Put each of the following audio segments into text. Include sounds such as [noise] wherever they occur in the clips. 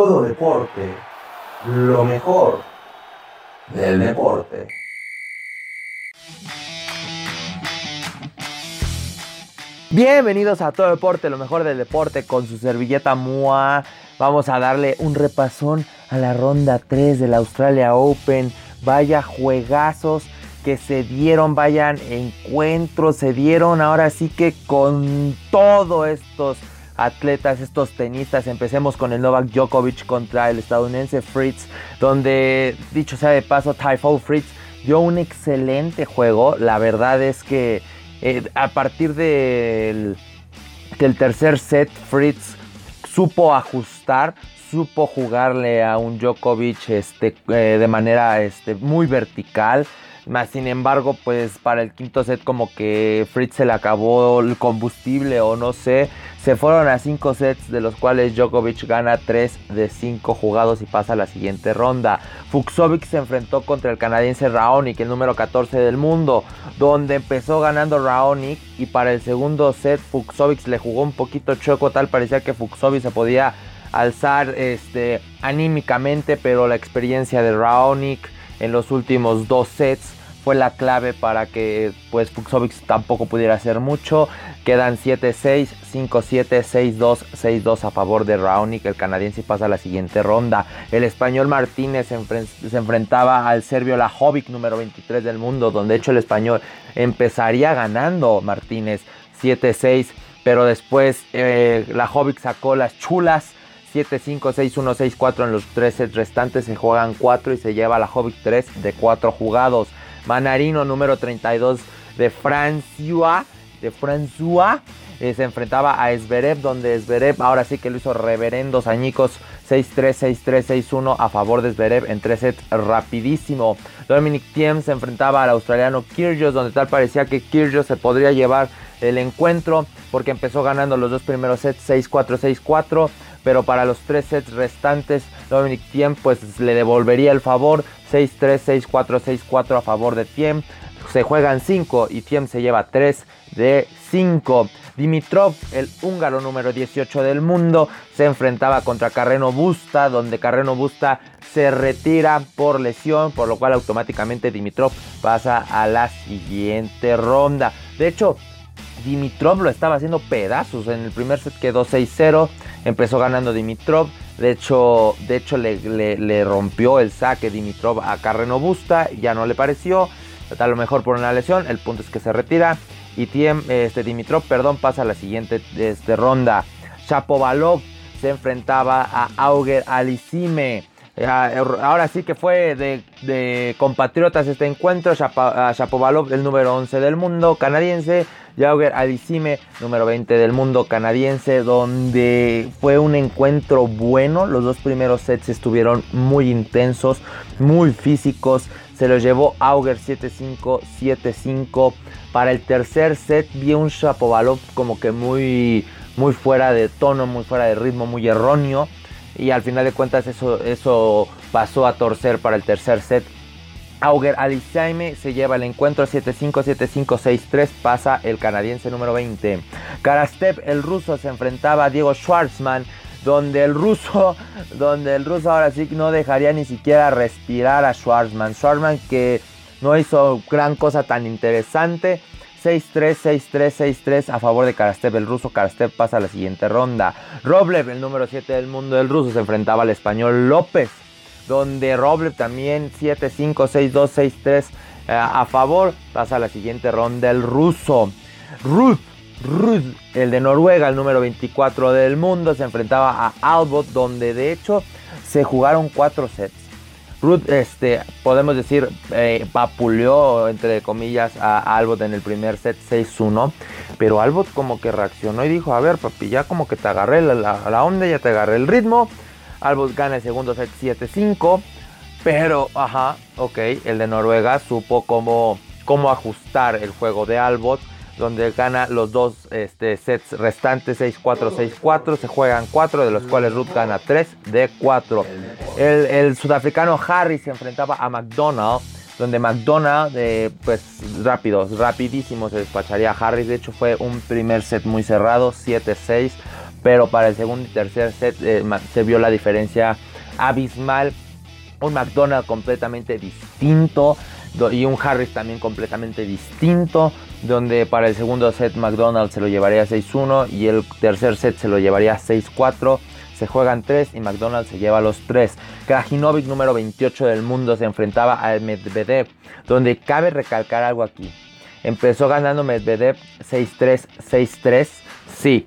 todo deporte, lo mejor del deporte. Bienvenidos a Todo Deporte, lo mejor del deporte con su servilleta MUA. Vamos a darle un repasón a la ronda 3 del Australia Open. Vaya juegazos que se dieron, vayan encuentros, se dieron ahora sí que con todos estos atletas, estos tenistas. Empecemos con el Novak Djokovic contra el estadounidense Fritz, donde dicho sea de paso, Typhoon Fritz dio un excelente juego. La verdad es que eh, a partir del, del tercer set, Fritz supo ajustar, supo jugarle a un Djokovic este, eh, de manera este, muy vertical. Más sin embargo, pues para el quinto set como que Fritz se le acabó el combustible o no sé. Se fueron a cinco sets de los cuales Djokovic gana 3 de 5 jugados y pasa a la siguiente ronda. Fuxovic se enfrentó contra el canadiense Raonic, el número 14 del mundo, donde empezó ganando Raonic y para el segundo set Fuxovic le jugó un poquito choco, tal parecía que Fuxovic se podía alzar este, anímicamente, pero la experiencia de Raonic en los últimos dos sets fue la clave para que pues Fuxovic tampoco pudiera hacer mucho. Quedan 7-6, 5-7, 6-2, 6-2 a favor de Raonic. El canadiense pasa a la siguiente ronda. El español Martínez se, enfrentaba al serbio Lajovic, número 23 del mundo, donde de hecho el español empezaría ganando Martínez 7-6, pero después eh, Lajovic sacó las chulas 7-5, 6-1, 6-4 en los 3 sets restantes. Se juegan 4 y se lleva la Hobbit 3 de 4 jugados. Manarino número 32 de Francia. De François. Eh, se enfrentaba a Esberev, donde Esberev ahora sí que lo hizo reverendos añicos 6-3, 6-3, 6-1 a favor de Zverev en 3 sets rapidísimo. Dominic Thiem se enfrentaba al australiano Kyrgios, donde tal parecía que Kyrgios se podría llevar el encuentro porque empezó ganando los dos primeros sets 6-4, 6-4 pero para los tres sets restantes Dominic Thiem pues le devolvería el favor 6-3, 6-4, 6-4 a favor de Thiem. Se juegan 5 y Thiem se lleva 3 de 5. Dimitrov, el húngaro número 18 del mundo, se enfrentaba contra Carreno Busta, donde Carreno Busta se retira por lesión, por lo cual automáticamente Dimitrov pasa a la siguiente ronda. De hecho, Dimitrov lo estaba haciendo pedazos. En el primer set quedó 6-0. Empezó ganando Dimitrov. De hecho, de hecho le, rompió el saque Dimitrov a Carreno Busta. Ya no le pareció. A lo mejor por una lesión. El punto es que se retira. Y este, Dimitrov perdón, pasa a la siguiente este, ronda. Chapovalov se enfrentaba a Auger Alisime. Ahora sí que fue de, compatriotas este encuentro. Chapovalov, el número 11 del mundo canadiense, Jauger Alisime, número 20 del mundo canadiense, donde fue un encuentro bueno. Los dos primeros sets estuvieron muy intensos, muy físicos. Se los llevó Auger 7-5, 7-5. Para el tercer set vi un Shapovalov como que muy, muy fuera de tono, muy fuera de ritmo, muy erróneo. Y al final de cuentas eso, eso pasó a torcer para el tercer set Auger Alisaime se lleva el encuentro 7-5, 7-5, 6-3, pasa el canadiense número 20. Karastev, el ruso, se enfrentaba a Diego Schwartzman, donde el ruso, [laughs] donde el ruso ahora sí no dejaría ni siquiera respirar a Schwartzman. Schwartzman que no hizo gran cosa tan interesante. 6-3, 6-3, 6-3 a favor de Karastev, el ruso. Karastev pasa a la siguiente ronda. Roblev, el número 7 del mundo del ruso, se enfrentaba al español López donde Roble también 7-5, 6-2, 6-3 a favor. Pasa a la siguiente ronda el ruso. Ruth, Ruth, el de Noruega, el número 24 del mundo, se enfrentaba a Albot, donde de hecho se jugaron 4 sets. Ruth, este, podemos decir, eh, papuleó, entre comillas, a Albot en el primer set 6-1. Pero Albot como que reaccionó y dijo, a ver, papi, ya como que te agarré la, la onda, ya te agarré el ritmo Albot gana el segundo set 7-5. Pero, ajá, ok, el de Noruega supo cómo, cómo ajustar el juego de Albot. Donde gana los dos este, sets restantes 6-4, 6-4. Se juegan 4, de los cuales Ruth gana 3 de 4. El, sudafricano Harry se enfrentaba a McDonald donde McDonald, eh, pues rápido, rapidísimo se despacharía a Harris. De hecho, fue un primer set muy cerrado, 7-6 pero para el segundo y tercer set eh, se vio la diferencia abismal. Un McDonald's completamente distinto y un Harris también completamente distinto, donde para el segundo set McDonald's se lo llevaría 6-1 y el tercer set se lo llevaría 6-4. Se juegan 3 y McDonald's se lleva los 3. Krajinovic número 28 del mundo se enfrentaba al Medvedev, donde cabe recalcar algo aquí. Empezó ganando Medvedev 6-3, 6-3, sí,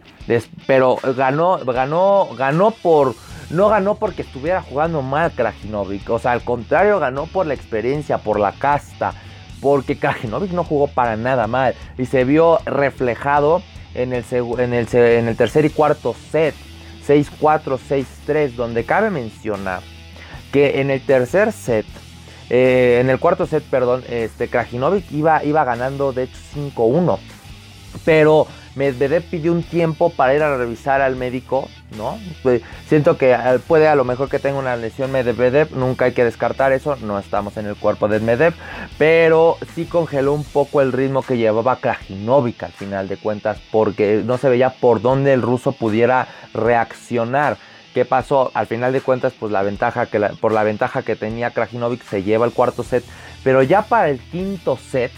pero ganó, ganó, ganó por no ganó porque estuviera jugando mal Krajinovic. O sea, al contrario, ganó por la experiencia, por la casta. Porque Krajinovic no jugó para nada mal. Y se vio reflejado en el, tercer y cuarto set. 6-4, 6-3. Donde cabe mencionar que en el tercer set. Eh, en el cuarto set, perdón, este Krajinovic iba, iba ganando de hecho 5-1. Pero Medvedev pidió un tiempo para ir a revisar al médico, ¿no? Pues, siento que eh, puede a lo mejor que tenga una lesión Medvedev, nunca hay que descartar eso, no estamos en el cuerpo de Medvedev, pero sí congeló un poco el ritmo que llevaba Krajinovic al final de cuentas, porque no se veía por dónde el ruso pudiera reaccionar. ¿Qué pasó? Al final de cuentas, pues la ventaja que por la ventaja que tenía Krajinovic se lleva el cuarto set, pero ya para el quinto set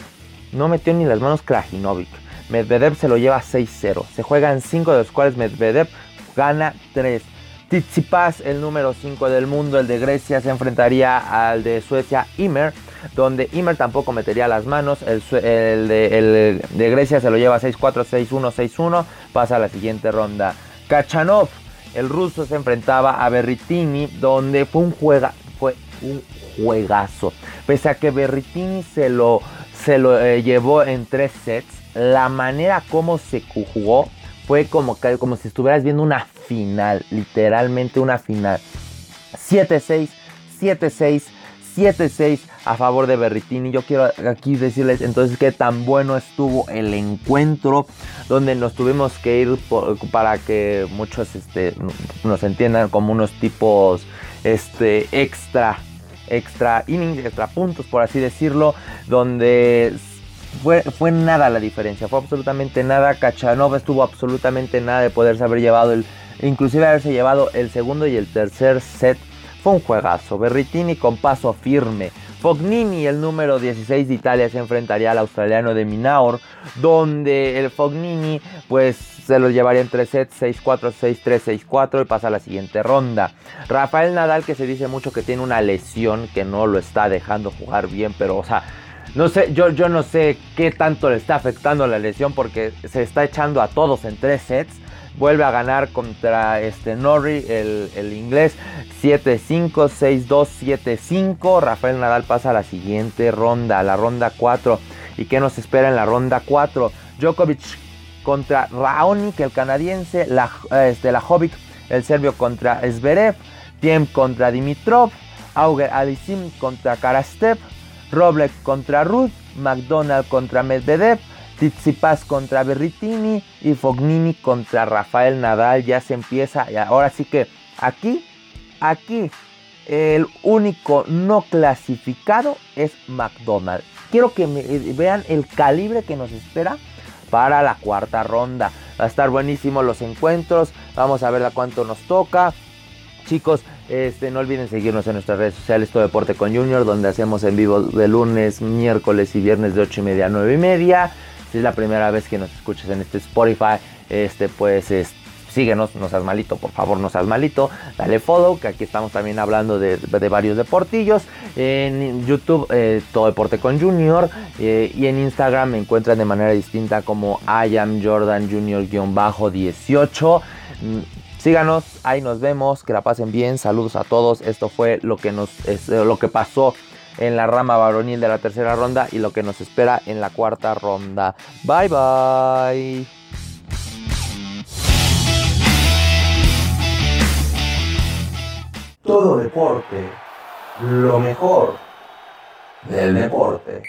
no metió ni las manos Krajinovic Medvedev se lo lleva 6-0. Se juegan 5 de los cuales Medvedev gana 3. Tsitsipas, el número 5 del mundo, el de Grecia, se enfrentaría al de Suecia, Imer, donde Imer tampoco metería las manos. El, de, Grecia se lo lleva 6-4, 6-1, 6-1. Pasa a la siguiente ronda. Kachanov, el ruso, se enfrentaba a Berritini, donde fue un, juega, fue un juegazo. Pese a que Berritini se lo, se lo eh, llevó en 3 sets la manera como se jugó fue como, como si estuvieras viendo una final, literalmente una final. 7-6, 7-6, 7-6 a favor de Berritini. Yo quiero aquí decirles entonces qué tan bueno estuvo el encuentro donde nos tuvimos que ir para que muchos este, nos entiendan como unos tipos este, extra, extra innings, extra puntos por así decirlo, donde fue, fue nada la diferencia, fue absolutamente nada. Kachanova estuvo absolutamente nada de poderse haber llevado el, inclusive haberse llevado el segundo y el tercer set. Fue un juegazo. Berritini con paso firme. Fognini, el número 16 de Italia, se enfrentaría al australiano de Minaur, donde el Fognini pues se lo llevaría en tres sets, 6-4, 6-3, 6-4 y pasa a la siguiente ronda. Rafael Nadal, que se dice mucho que tiene una lesión que no lo está dejando jugar bien, pero o sea, no sé, yo, no sé qué tanto le está afectando la lesión porque se está echando a todos en tres sets. Vuelve a ganar contra este Norrie, el, el inglés, 7-5, 6-2, 7-5. Rafael Nadal pasa a la siguiente ronda, la ronda 4. ¿Y qué nos espera en la ronda 4? Djokovic contra Raonic, el canadiense, la, este, la Hobbit, el serbio contra Zverev, Tiem contra Dimitrov, Auger Alisim contra Karastev, Robles contra Ruth, McDonald contra Medvedev, Tsitsipas contra Berritini y Fognini contra Rafael Nadal. Ya se empieza, ahora sí que aquí, aquí, el único no clasificado es McDonald. Quiero que eh, vean el calibre que nos espera para la cuarta ronda. Va a estar buenísimo los encuentros. Vamos a ver a cuánto nos toca. Chicos, este, no olviden seguirnos en nuestras redes sociales, Todo Deporte con Junior, donde hacemos en vivo de lunes, miércoles y viernes de 8 y media a 9 y media. Si es la primera vez que nos escuchas en este Spotify, este, pues síguenos, no seas malito, por favor, no seas malito. Dale follow, que aquí estamos también hablando de, varios deportillos. En YouTube, eh, Todo Deporte con Junior. Eh, y en Instagram me encuentran de manera distinta como I am Jordan Junior-18. Síganos, ahí nos vemos, que la pasen bien, saludos a todos. Esto fue lo que nos eh, lo que pasó en la rama varonil de la tercera ronda y lo que nos espera en la cuarta ronda. Bye bye. Todo deporte, lo mejor del deporte.